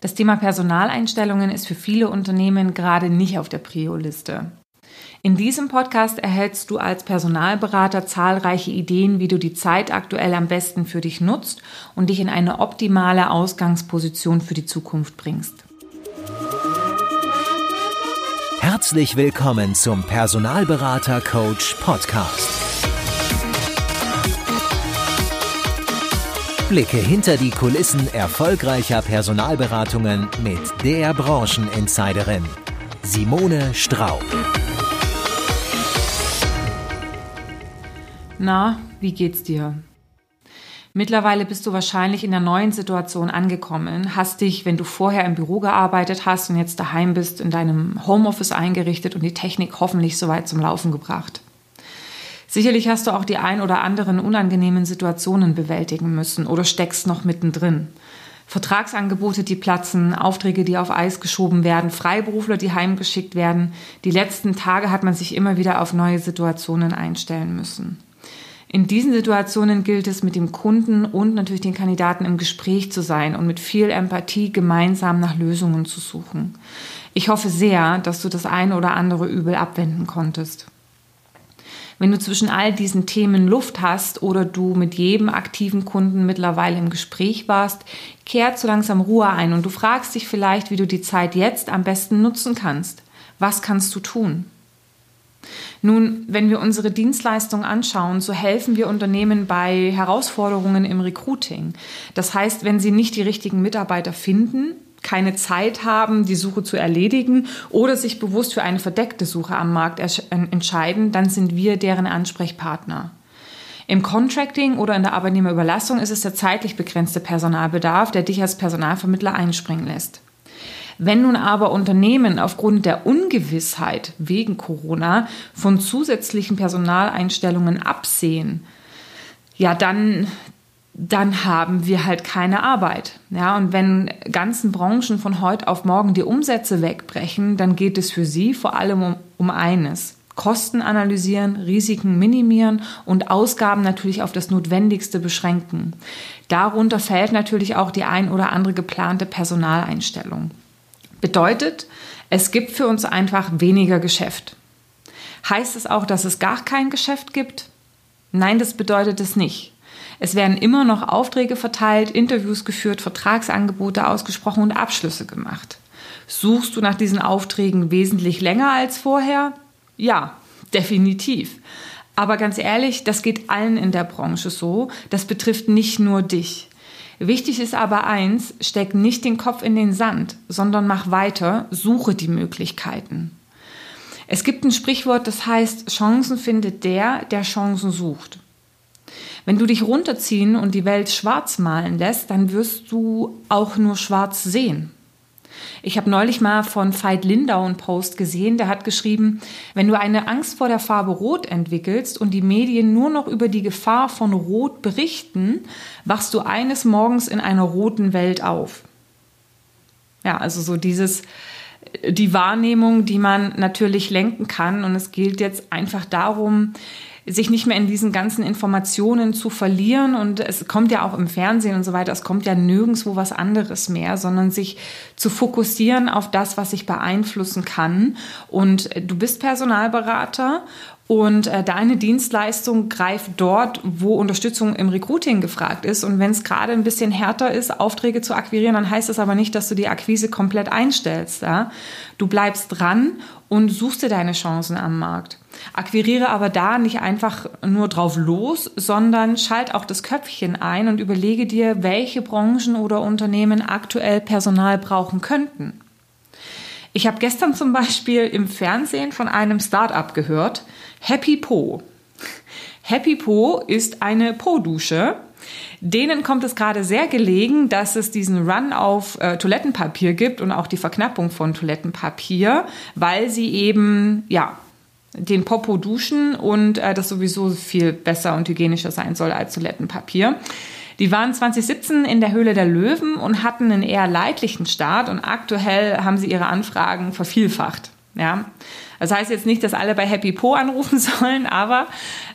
Das Thema Personaleinstellungen ist für viele Unternehmen gerade nicht auf der Prio-Liste. In diesem Podcast erhältst du als Personalberater zahlreiche Ideen, wie du die Zeit aktuell am besten für dich nutzt und dich in eine optimale Ausgangsposition für die Zukunft bringst. Herzlich willkommen zum Personalberater Coach Podcast. Blicke hinter die Kulissen erfolgreicher Personalberatungen mit der Brancheninsiderin Simone Straub. Na, wie geht's dir? Mittlerweile bist du wahrscheinlich in der neuen Situation angekommen, hast dich, wenn du vorher im Büro gearbeitet hast und jetzt daheim bist, in deinem Homeoffice eingerichtet und die Technik hoffentlich soweit zum Laufen gebracht. Sicherlich hast du auch die ein oder anderen unangenehmen Situationen bewältigen müssen oder steckst noch mittendrin. Vertragsangebote, die platzen, Aufträge, die auf Eis geschoben werden, Freiberufler, die heimgeschickt werden. Die letzten Tage hat man sich immer wieder auf neue Situationen einstellen müssen. In diesen Situationen gilt es, mit dem Kunden und natürlich den Kandidaten im Gespräch zu sein und mit viel Empathie gemeinsam nach Lösungen zu suchen. Ich hoffe sehr, dass du das eine oder andere Übel abwenden konntest. Wenn du zwischen all diesen Themen Luft hast oder du mit jedem aktiven Kunden mittlerweile im Gespräch warst, kehrt so langsam Ruhe ein und du fragst dich vielleicht, wie du die Zeit jetzt am besten nutzen kannst. Was kannst du tun? Nun, wenn wir unsere Dienstleistung anschauen, so helfen wir Unternehmen bei Herausforderungen im Recruiting. Das heißt, wenn sie nicht die richtigen Mitarbeiter finden, keine Zeit haben, die Suche zu erledigen oder sich bewusst für eine verdeckte Suche am Markt entscheiden, dann sind wir deren Ansprechpartner. Im Contracting oder in der Arbeitnehmerüberlassung ist es der zeitlich begrenzte Personalbedarf, der dich als Personalvermittler einspringen lässt. Wenn nun aber Unternehmen aufgrund der Ungewissheit wegen Corona von zusätzlichen Personaleinstellungen absehen, ja, dann, dann haben wir halt keine Arbeit. Ja, und wenn ganzen Branchen von heute auf morgen die Umsätze wegbrechen, dann geht es für sie vor allem um, um eines. Kosten analysieren, Risiken minimieren und Ausgaben natürlich auf das Notwendigste beschränken. Darunter fällt natürlich auch die ein oder andere geplante Personaleinstellung. Bedeutet, es gibt für uns einfach weniger Geschäft. Heißt es auch, dass es gar kein Geschäft gibt? Nein, das bedeutet es nicht. Es werden immer noch Aufträge verteilt, Interviews geführt, Vertragsangebote ausgesprochen und Abschlüsse gemacht. Suchst du nach diesen Aufträgen wesentlich länger als vorher? Ja, definitiv. Aber ganz ehrlich, das geht allen in der Branche so. Das betrifft nicht nur dich. Wichtig ist aber eins, steck nicht den Kopf in den Sand, sondern mach weiter, suche die Möglichkeiten. Es gibt ein Sprichwort, das heißt, Chancen findet der, der Chancen sucht. Wenn du dich runterziehen und die Welt schwarz malen lässt, dann wirst du auch nur schwarz sehen. Ich habe neulich mal von Veit Lindau einen Post gesehen, der hat geschrieben, wenn du eine Angst vor der Farbe Rot entwickelst und die Medien nur noch über die Gefahr von Rot berichten, wachst du eines Morgens in einer roten Welt auf. Ja, also so dieses, die Wahrnehmung, die man natürlich lenken kann. Und es gilt jetzt einfach darum, sich nicht mehr in diesen ganzen Informationen zu verlieren. Und es kommt ja auch im Fernsehen und so weiter, es kommt ja nirgendwo was anderes mehr, sondern sich zu fokussieren auf das, was ich beeinflussen kann. Und du bist Personalberater und äh, deine Dienstleistung greift dort, wo Unterstützung im Recruiting gefragt ist. Und wenn es gerade ein bisschen härter ist, Aufträge zu akquirieren, dann heißt das aber nicht, dass du die Akquise komplett einstellst. Ja? Du bleibst dran und suchst dir deine Chancen am Markt. Akquiriere aber da nicht einfach nur drauf los, sondern schalt auch das Köpfchen ein und überlege dir, welche Branchen oder Unternehmen aktuell Personal brauchen könnten. Ich habe gestern zum Beispiel im Fernsehen von einem Start-up gehört, Happy Po. Happy Po ist eine Po-Dusche. Denen kommt es gerade sehr gelegen, dass es diesen Run auf äh, Toilettenpapier gibt und auch die Verknappung von Toilettenpapier, weil sie eben, ja, den Popo duschen und äh, das sowieso viel besser und hygienischer sein soll als Toilettenpapier. Die waren 2017 in der Höhle der Löwen und hatten einen eher leidlichen Start und aktuell haben sie ihre Anfragen vervielfacht. Ja, das heißt jetzt nicht, dass alle bei Happy Po anrufen sollen, aber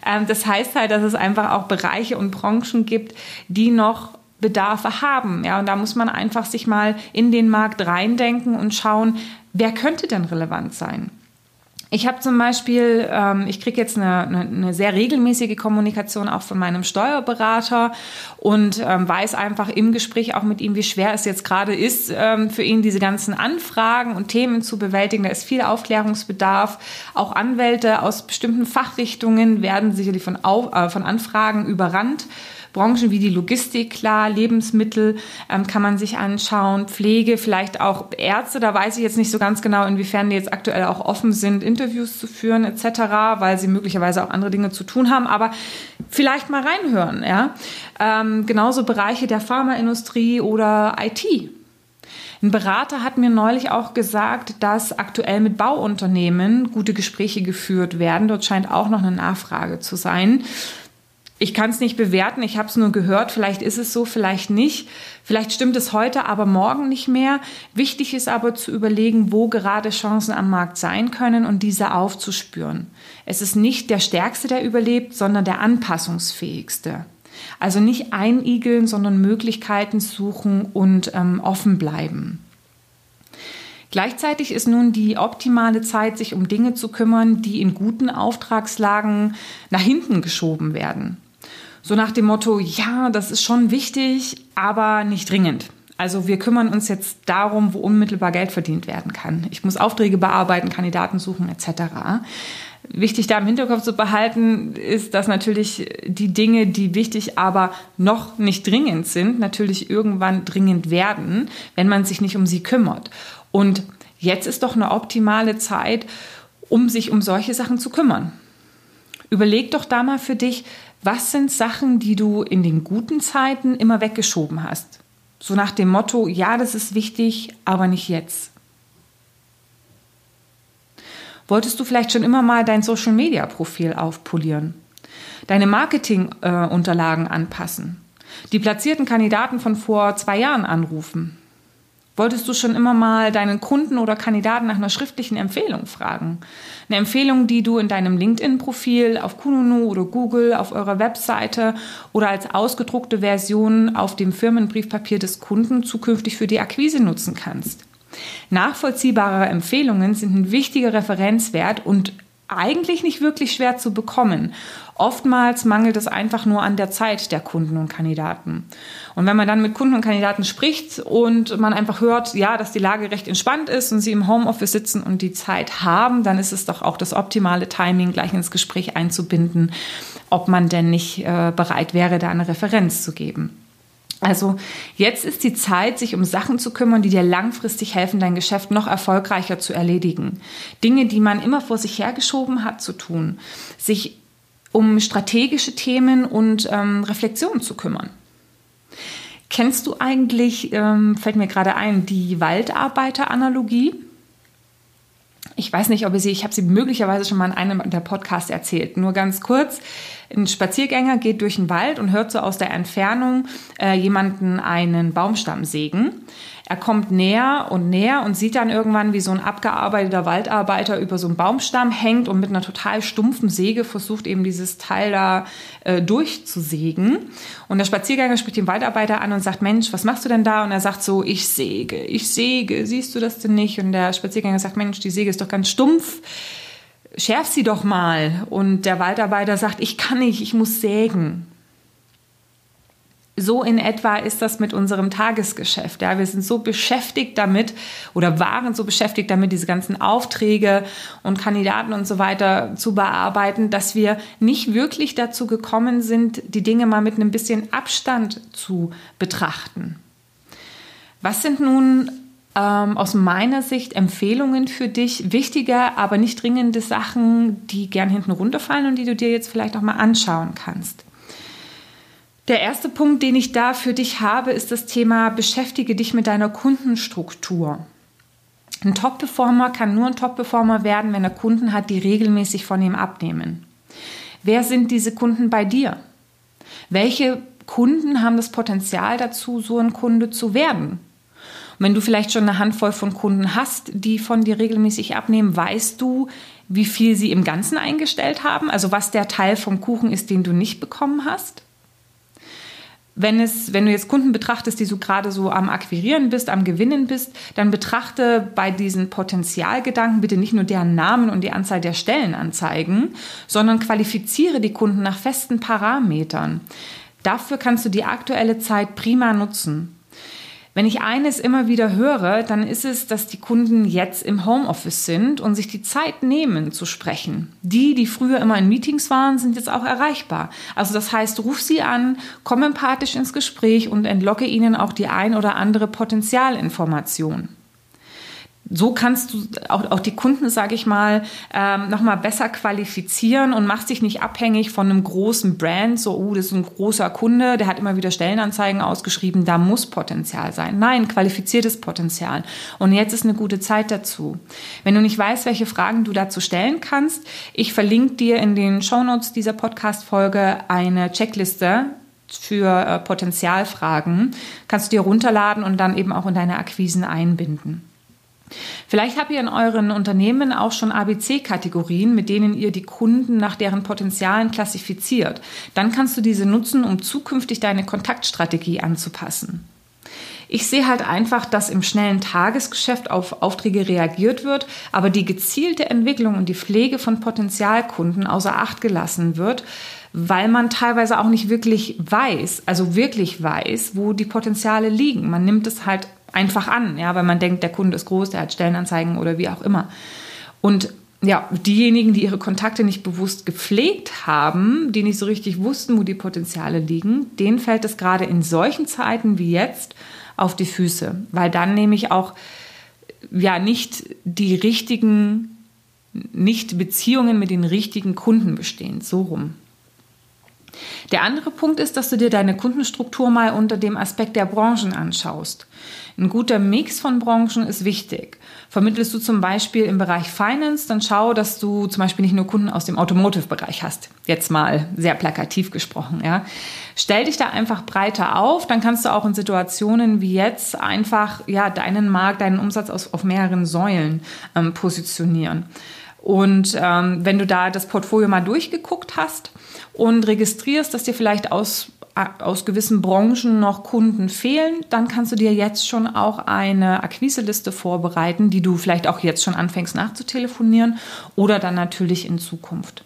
ähm, das heißt halt, dass es einfach auch Bereiche und Branchen gibt, die noch Bedarfe haben. Ja, und da muss man einfach sich mal in den Markt reindenken und schauen, wer könnte denn relevant sein. Ich habe zum Beispiel, ähm, ich kriege jetzt eine, eine, eine, sehr regelmäßige Kommunikation auch von meinem Steuerberater und ähm, weiß einfach im Gespräch auch mit ihm, wie schwer es jetzt gerade ist, ähm, für ihn diese ganzen Anfragen und Themen zu bewältigen. Da ist viel Aufklärungsbedarf. Auch Anwälte aus bestimmten Fachrichtungen werden sicherlich von, Auf, äh, von Anfragen überrannt. Branchen wie die Logistik, klar, Lebensmittel ähm, kann man sich anschauen, Pflege, vielleicht auch Ärzte, da weiß ich jetzt nicht so ganz genau, inwiefern die jetzt aktuell auch offen sind, Interviews zu führen etc., weil sie möglicherweise auch andere Dinge zu tun haben, aber vielleicht mal reinhören, ja. Ähm, genauso Bereiche der Pharmaindustrie oder IT. Ein Berater hat mir neulich auch gesagt, dass aktuell mit Bauunternehmen gute Gespräche geführt werden. Dort scheint auch noch eine Nachfrage zu sein. Ich kann es nicht bewerten, ich habe es nur gehört, vielleicht ist es so, vielleicht nicht. Vielleicht stimmt es heute, aber morgen nicht mehr. Wichtig ist aber zu überlegen, wo gerade Chancen am Markt sein können und diese aufzuspüren. Es ist nicht der Stärkste, der überlebt, sondern der anpassungsfähigste. Also nicht einigeln, sondern Möglichkeiten suchen und ähm, offen bleiben. Gleichzeitig ist nun die optimale Zeit, sich um Dinge zu kümmern, die in guten Auftragslagen nach hinten geschoben werden. So nach dem Motto, ja, das ist schon wichtig, aber nicht dringend. Also wir kümmern uns jetzt darum, wo unmittelbar Geld verdient werden kann. Ich muss Aufträge bearbeiten, Kandidaten suchen etc. Wichtig da im Hinterkopf zu behalten ist, dass natürlich die Dinge, die wichtig, aber noch nicht dringend sind, natürlich irgendwann dringend werden, wenn man sich nicht um sie kümmert. Und jetzt ist doch eine optimale Zeit, um sich um solche Sachen zu kümmern. Überleg doch da mal für dich, was sind Sachen, die du in den guten Zeiten immer weggeschoben hast? So nach dem Motto, ja, das ist wichtig, aber nicht jetzt. Wolltest du vielleicht schon immer mal dein Social-Media-Profil aufpolieren? Deine Marketing-Unterlagen anpassen? Die platzierten Kandidaten von vor zwei Jahren anrufen? Wolltest du schon immer mal deinen Kunden oder Kandidaten nach einer schriftlichen Empfehlung fragen? Eine Empfehlung, die du in deinem LinkedIn-Profil, auf Kununu oder Google, auf eurer Webseite oder als ausgedruckte Version auf dem Firmenbriefpapier des Kunden zukünftig für die Akquise nutzen kannst. Nachvollziehbare Empfehlungen sind ein wichtiger Referenzwert und eigentlich nicht wirklich schwer zu bekommen. Oftmals mangelt es einfach nur an der Zeit der Kunden und Kandidaten. Und wenn man dann mit Kunden und Kandidaten spricht und man einfach hört, ja, dass die Lage recht entspannt ist und sie im Homeoffice sitzen und die Zeit haben, dann ist es doch auch das optimale Timing, gleich ins Gespräch einzubinden, ob man denn nicht äh, bereit wäre, da eine Referenz zu geben. Also jetzt ist die Zeit, sich um Sachen zu kümmern, die dir langfristig helfen, dein Geschäft noch erfolgreicher zu erledigen. Dinge, die man immer vor sich hergeschoben hat, zu tun. Sich um strategische Themen und ähm, Reflexionen zu kümmern. Kennst du eigentlich, ähm, fällt mir gerade ein, die Waldarbeiter-Analogie? Ich weiß nicht, ob ich sie, ich habe sie möglicherweise schon mal in einem der Podcasts erzählt. Nur ganz kurz. Ein Spaziergänger geht durch den Wald und hört so aus der Entfernung äh, jemanden einen Baumstamm sägen. Er kommt näher und näher und sieht dann irgendwann, wie so ein abgearbeiteter Waldarbeiter über so einen Baumstamm hängt und mit einer total stumpfen Säge versucht, eben dieses Teil da äh, durchzusägen. Und der Spaziergänger spricht den Waldarbeiter an und sagt, Mensch, was machst du denn da? Und er sagt so, ich säge, ich säge, siehst du das denn nicht? Und der Spaziergänger sagt, Mensch, die Säge ist doch ganz stumpf schärf sie doch mal. Und der Waldarbeiter sagt, ich kann nicht, ich muss sägen. So in etwa ist das mit unserem Tagesgeschäft. Ja, wir sind so beschäftigt damit oder waren so beschäftigt damit, diese ganzen Aufträge und Kandidaten und so weiter zu bearbeiten, dass wir nicht wirklich dazu gekommen sind, die Dinge mal mit einem bisschen Abstand zu betrachten. Was sind nun ähm, aus meiner Sicht Empfehlungen für dich, wichtige, aber nicht dringende Sachen, die gern hinten runterfallen und die du dir jetzt vielleicht auch mal anschauen kannst? Der erste Punkt, den ich da für dich habe, ist das Thema beschäftige dich mit deiner Kundenstruktur. Ein Top-Performer kann nur ein Top-Performer werden, wenn er Kunden hat, die regelmäßig von ihm abnehmen. Wer sind diese Kunden bei dir? Welche Kunden haben das Potenzial dazu, so ein Kunde zu werden? Und wenn du vielleicht schon eine Handvoll von Kunden hast, die von dir regelmäßig abnehmen, weißt du, wie viel sie im Ganzen eingestellt haben, also was der Teil vom Kuchen ist, den du nicht bekommen hast? Wenn, es, wenn du jetzt Kunden betrachtest, die du gerade so am Akquirieren bist, am Gewinnen bist, dann betrachte bei diesen Potenzialgedanken bitte nicht nur deren Namen und die Anzahl der Stellenanzeigen, sondern qualifiziere die Kunden nach festen Parametern. Dafür kannst du die aktuelle Zeit prima nutzen. Wenn ich eines immer wieder höre, dann ist es, dass die Kunden jetzt im Homeoffice sind und sich die Zeit nehmen zu sprechen. Die, die früher immer in Meetings waren, sind jetzt auch erreichbar. Also das heißt, ruf sie an, komm empathisch ins Gespräch und entlocke ihnen auch die ein oder andere Potenzialinformation so kannst du auch, auch die Kunden, sage ich mal, ähm, nochmal besser qualifizieren und machst dich nicht abhängig von einem großen Brand, so, oh, das ist ein großer Kunde, der hat immer wieder Stellenanzeigen ausgeschrieben, da muss Potenzial sein. Nein, qualifiziertes Potenzial. Und jetzt ist eine gute Zeit dazu. Wenn du nicht weißt, welche Fragen du dazu stellen kannst, ich verlinke dir in den Shownotes dieser Podcast-Folge eine Checkliste, für äh, Potenzialfragen kannst du dir runterladen und dann eben auch in deine Akquisen einbinden. Vielleicht habt ihr in euren Unternehmen auch schon ABC-Kategorien, mit denen ihr die Kunden nach deren Potenzialen klassifiziert. Dann kannst du diese nutzen, um zukünftig deine Kontaktstrategie anzupassen. Ich sehe halt einfach, dass im schnellen Tagesgeschäft auf Aufträge reagiert wird, aber die gezielte Entwicklung und die Pflege von Potenzialkunden außer Acht gelassen wird, weil man teilweise auch nicht wirklich weiß, also wirklich weiß, wo die Potenziale liegen. Man nimmt es halt einfach an, ja, weil man denkt, der Kunde ist groß, der hat Stellenanzeigen oder wie auch immer. Und ja, diejenigen, die ihre Kontakte nicht bewusst gepflegt haben, die nicht so richtig wussten, wo die Potenziale liegen, denen fällt es gerade in solchen Zeiten wie jetzt auf die Füße, weil dann nämlich auch ja nicht die richtigen, nicht Beziehungen mit den richtigen Kunden bestehen, so rum. Der andere Punkt ist, dass du dir deine Kundenstruktur mal unter dem Aspekt der Branchen anschaust. Ein guter Mix von Branchen ist wichtig. Vermittelst du zum Beispiel im Bereich Finance, dann schau, dass du zum Beispiel nicht nur Kunden aus dem Automotive-Bereich hast. Jetzt mal sehr plakativ gesprochen, ja. Stell dich da einfach breiter auf, dann kannst du auch in Situationen wie jetzt einfach, ja, deinen Markt, deinen Umsatz auf, auf mehreren Säulen ähm, positionieren. Und ähm, wenn du da das Portfolio mal durchgeguckt hast und registrierst, dass dir vielleicht aus aus gewissen Branchen noch Kunden fehlen, dann kannst du dir jetzt schon auch eine Akquiseliste vorbereiten, die du vielleicht auch jetzt schon anfängst nachzutelefonieren oder dann natürlich in Zukunft.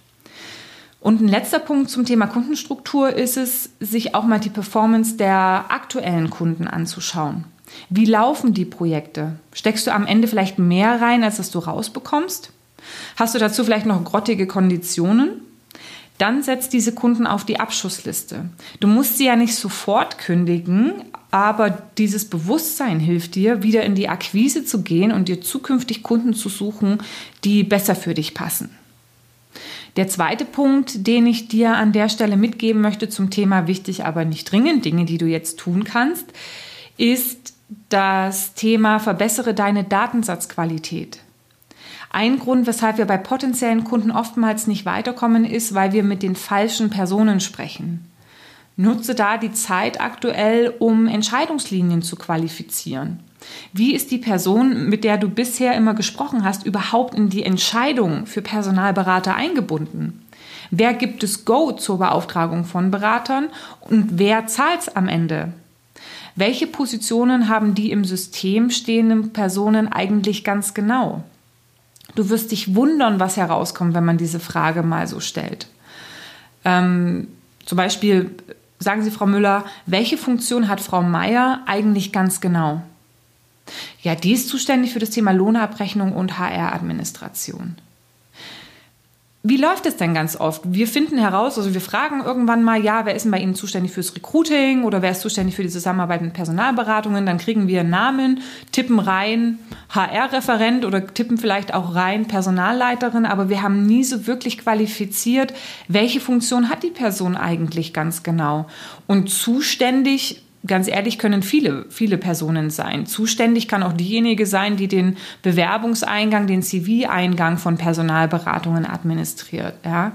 Und ein letzter Punkt zum Thema Kundenstruktur ist es, sich auch mal die Performance der aktuellen Kunden anzuschauen. Wie laufen die Projekte? Steckst du am Ende vielleicht mehr rein, als dass du rausbekommst? Hast du dazu vielleicht noch grottige Konditionen? Dann setz diese Kunden auf die Abschussliste. Du musst sie ja nicht sofort kündigen, aber dieses Bewusstsein hilft dir, wieder in die Akquise zu gehen und dir zukünftig Kunden zu suchen, die besser für dich passen. Der zweite Punkt, den ich dir an der Stelle mitgeben möchte zum Thema wichtig, aber nicht dringend, Dinge, die du jetzt tun kannst, ist das Thema verbessere deine Datensatzqualität. Ein Grund, weshalb wir bei potenziellen Kunden oftmals nicht weiterkommen, ist, weil wir mit den falschen Personen sprechen. Nutze da die Zeit aktuell, um Entscheidungslinien zu qualifizieren. Wie ist die Person, mit der du bisher immer gesprochen hast, überhaupt in die Entscheidung für Personalberater eingebunden? Wer gibt es Go zur Beauftragung von Beratern und wer zahlt es am Ende? Welche Positionen haben die im System stehenden Personen eigentlich ganz genau? Du wirst dich wundern, was herauskommt, wenn man diese Frage mal so stellt. Ähm, zum Beispiel sagen Sie, Frau Müller, welche Funktion hat Frau Meier eigentlich ganz genau? Ja, die ist zuständig für das Thema Lohnabrechnung und HR-Administration. Wie läuft es denn ganz oft? Wir finden heraus, also wir fragen irgendwann mal, ja, wer ist denn bei Ihnen zuständig fürs Recruiting oder wer ist zuständig für die Zusammenarbeit mit Personalberatungen? Dann kriegen wir Namen, tippen rein HR-Referent oder tippen vielleicht auch rein Personalleiterin, aber wir haben nie so wirklich qualifiziert, welche Funktion hat die Person eigentlich ganz genau. Und zuständig ganz ehrlich, können viele, viele Personen sein. Zuständig kann auch diejenige sein, die den Bewerbungseingang, den CV-Eingang von Personalberatungen administriert. Ja?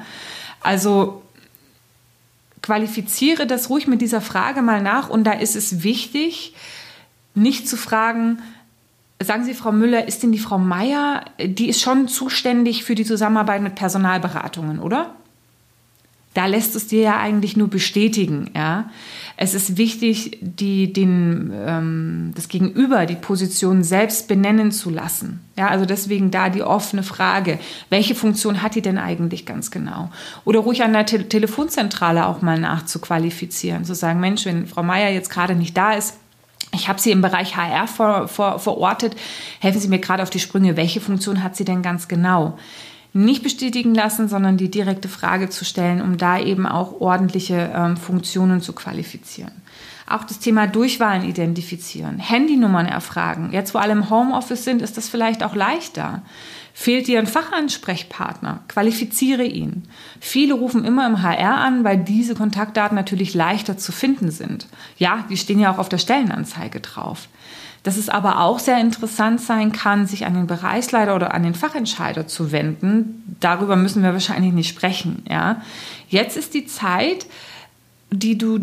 Also qualifiziere das ruhig mit dieser Frage mal nach und da ist es wichtig, nicht zu fragen, sagen Sie, Frau Müller, ist denn die Frau Meier, die ist schon zuständig für die Zusammenarbeit mit Personalberatungen, oder? Da lässt es dir ja eigentlich nur bestätigen. Ja? Es ist wichtig, die, den, ähm, das Gegenüber, die Position selbst benennen zu lassen. Ja, also deswegen da die offene Frage, welche Funktion hat die denn eigentlich ganz genau? Oder ruhig an der Te Telefonzentrale auch mal nachzuqualifizieren, zu sagen, Mensch, wenn Frau Meier jetzt gerade nicht da ist, ich habe sie im Bereich HR vor, vor, verortet. Helfen Sie mir gerade auf die Sprünge. Welche Funktion hat sie denn ganz genau? Nicht bestätigen lassen, sondern die direkte Frage zu stellen, um da eben auch ordentliche ähm, Funktionen zu qualifizieren. Auch das Thema Durchwahlen identifizieren, Handynummern erfragen. Jetzt, wo alle im Homeoffice sind, ist das vielleicht auch leichter. Fehlt dir ein Fachansprechpartner? Qualifiziere ihn. Viele rufen immer im HR an, weil diese Kontaktdaten natürlich leichter zu finden sind. Ja, die stehen ja auch auf der Stellenanzeige drauf. Dass es aber auch sehr interessant sein kann, sich an den Bereichsleiter oder an den Fachentscheider zu wenden, darüber müssen wir wahrscheinlich nicht sprechen. Ja? Jetzt ist die Zeit, die du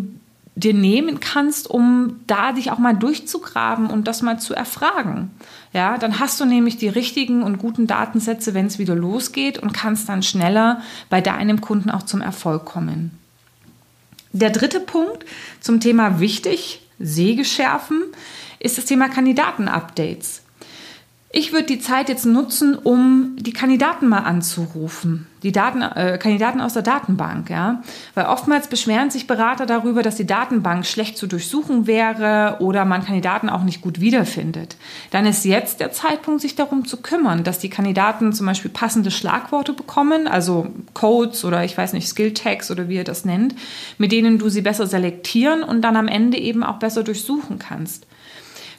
dir nehmen kannst, um da dich auch mal durchzugraben und das mal zu erfragen. Ja, dann hast du nämlich die richtigen und guten Datensätze, wenn es wieder losgeht und kannst dann schneller bei deinem Kunden auch zum Erfolg kommen. Der dritte Punkt zum Thema wichtig, Säge schärfen, ist das Thema Kandidatenupdates. Ich würde die Zeit jetzt nutzen, um die Kandidaten mal anzurufen, die Daten, äh, Kandidaten aus der Datenbank, ja, weil oftmals beschweren sich Berater darüber, dass die Datenbank schlecht zu durchsuchen wäre oder man Kandidaten auch nicht gut wiederfindet. Dann ist jetzt der Zeitpunkt, sich darum zu kümmern, dass die Kandidaten zum Beispiel passende Schlagworte bekommen, also Codes oder ich weiß nicht Skill Tags oder wie ihr das nennt, mit denen du sie besser selektieren und dann am Ende eben auch besser durchsuchen kannst.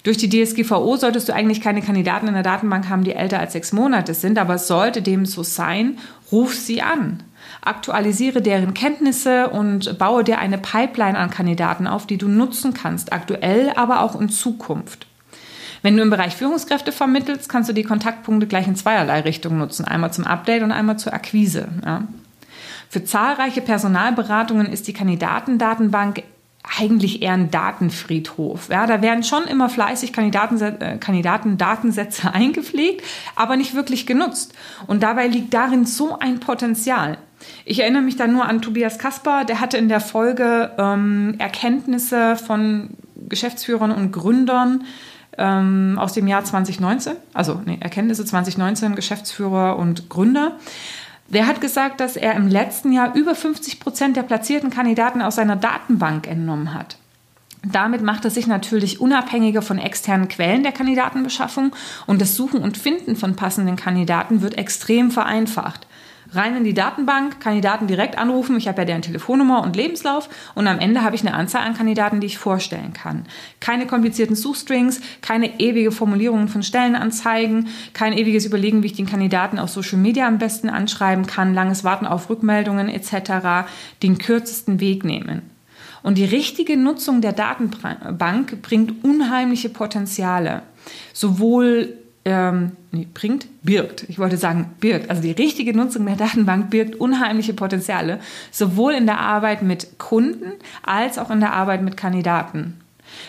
Durch die DSGVO solltest du eigentlich keine Kandidaten in der Datenbank haben, die älter als sechs Monate sind, aber sollte dem so sein, ruf sie an. Aktualisiere deren Kenntnisse und baue dir eine Pipeline an Kandidaten auf, die du nutzen kannst, aktuell, aber auch in Zukunft. Wenn du im Bereich Führungskräfte vermittelst, kannst du die Kontaktpunkte gleich in zweierlei Richtungen nutzen. Einmal zum Update und einmal zur Akquise. Ja. Für zahlreiche Personalberatungen ist die Kandidatendatenbank eigentlich eher ein Datenfriedhof. Ja, da werden schon immer fleißig Kandidaten, äh, Kandidaten Datensätze eingepflegt, aber nicht wirklich genutzt. Und dabei liegt darin so ein Potenzial. Ich erinnere mich da nur an Tobias Kasper, der hatte in der Folge ähm, Erkenntnisse von Geschäftsführern und Gründern ähm, aus dem Jahr 2019, also nee, Erkenntnisse 2019, Geschäftsführer und Gründer. Der hat gesagt, dass er im letzten Jahr über 50 Prozent der platzierten Kandidaten aus seiner Datenbank entnommen hat. Damit macht er sich natürlich unabhängiger von externen Quellen der Kandidatenbeschaffung und das Suchen und Finden von passenden Kandidaten wird extrem vereinfacht rein in die Datenbank, Kandidaten direkt anrufen. Ich habe ja deren Telefonnummer und Lebenslauf und am Ende habe ich eine Anzahl an Kandidaten, die ich vorstellen kann. Keine komplizierten Suchstrings, keine ewige Formulierungen von Stellenanzeigen, kein ewiges Überlegen, wie ich den Kandidaten auf Social Media am besten anschreiben kann, langes Warten auf Rückmeldungen etc. Den kürzesten Weg nehmen. Und die richtige Nutzung der Datenbank bringt unheimliche Potenziale. Sowohl ähm, nee, bringt, birgt. Ich wollte sagen, birgt. Also die richtige Nutzung der Datenbank birgt unheimliche Potenziale, sowohl in der Arbeit mit Kunden als auch in der Arbeit mit Kandidaten.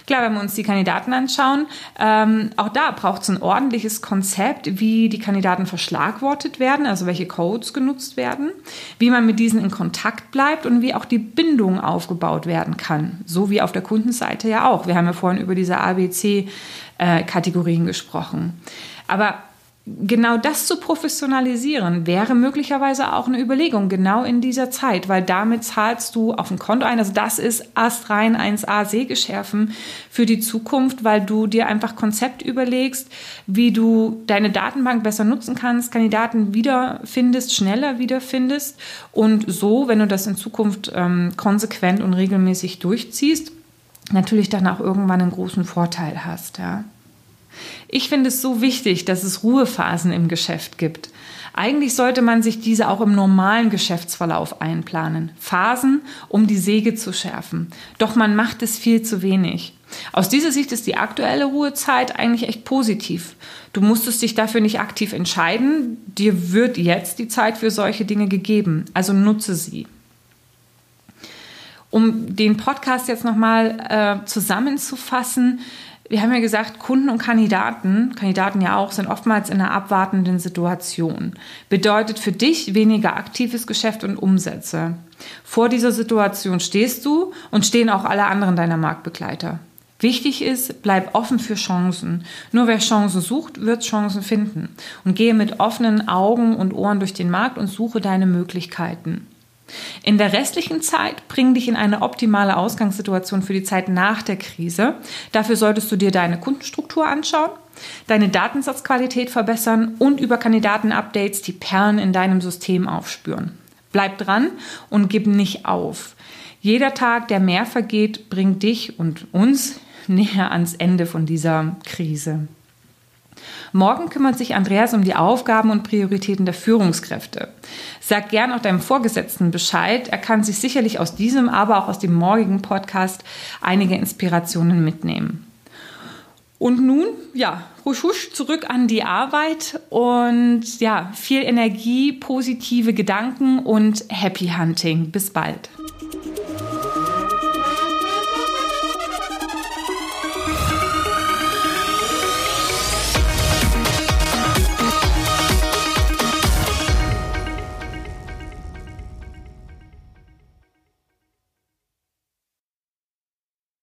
Klar, wenn wir uns die Kandidaten anschauen, ähm, auch da braucht es ein ordentliches Konzept, wie die Kandidaten verschlagwortet werden, also welche Codes genutzt werden, wie man mit diesen in Kontakt bleibt und wie auch die Bindung aufgebaut werden kann. So wie auf der Kundenseite ja auch. Wir haben ja vorhin über diese ABC äh, gesprochen. Aber genau das zu professionalisieren wäre möglicherweise auch eine Überlegung, genau in dieser Zeit, weil damit zahlst du auf ein Konto ein. Also das ist astrein 1a Sägeschärfen für die Zukunft, weil du dir einfach Konzept überlegst, wie du deine Datenbank besser nutzen kannst, Kandidaten wiederfindest, schneller wiederfindest und so, wenn du das in Zukunft ähm, konsequent und regelmäßig durchziehst, natürlich dann auch irgendwann einen großen Vorteil hast. Ja. Ich finde es so wichtig, dass es Ruhephasen im Geschäft gibt. Eigentlich sollte man sich diese auch im normalen Geschäftsverlauf einplanen. Phasen, um die Säge zu schärfen. Doch man macht es viel zu wenig. Aus dieser Sicht ist die aktuelle Ruhezeit eigentlich echt positiv. Du musstest dich dafür nicht aktiv entscheiden. Dir wird jetzt die Zeit für solche Dinge gegeben. Also nutze sie. Um den Podcast jetzt nochmal äh, zusammenzufassen, wir haben ja gesagt, Kunden und Kandidaten, Kandidaten ja auch, sind oftmals in einer abwartenden Situation. Bedeutet für dich weniger aktives Geschäft und Umsätze. Vor dieser Situation stehst du und stehen auch alle anderen deiner Marktbegleiter. Wichtig ist, bleib offen für Chancen. Nur wer Chancen sucht, wird Chancen finden. Und gehe mit offenen Augen und Ohren durch den Markt und suche deine Möglichkeiten. In der restlichen Zeit bring dich in eine optimale Ausgangssituation für die Zeit nach der Krise. Dafür solltest du dir deine Kundenstruktur anschauen, deine Datensatzqualität verbessern und über Kandidatenupdates die Perlen in deinem System aufspüren. Bleib dran und gib nicht auf. Jeder Tag, der mehr vergeht, bringt dich und uns näher ans Ende von dieser Krise. Morgen kümmert sich Andreas um die Aufgaben und Prioritäten der Führungskräfte. Sag gern auch deinem Vorgesetzten Bescheid. Er kann sich sicherlich aus diesem, aber auch aus dem morgigen Podcast einige Inspirationen mitnehmen. Und nun, ja, husch, husch, zurück an die Arbeit und ja, viel Energie, positive Gedanken und Happy Hunting. Bis bald.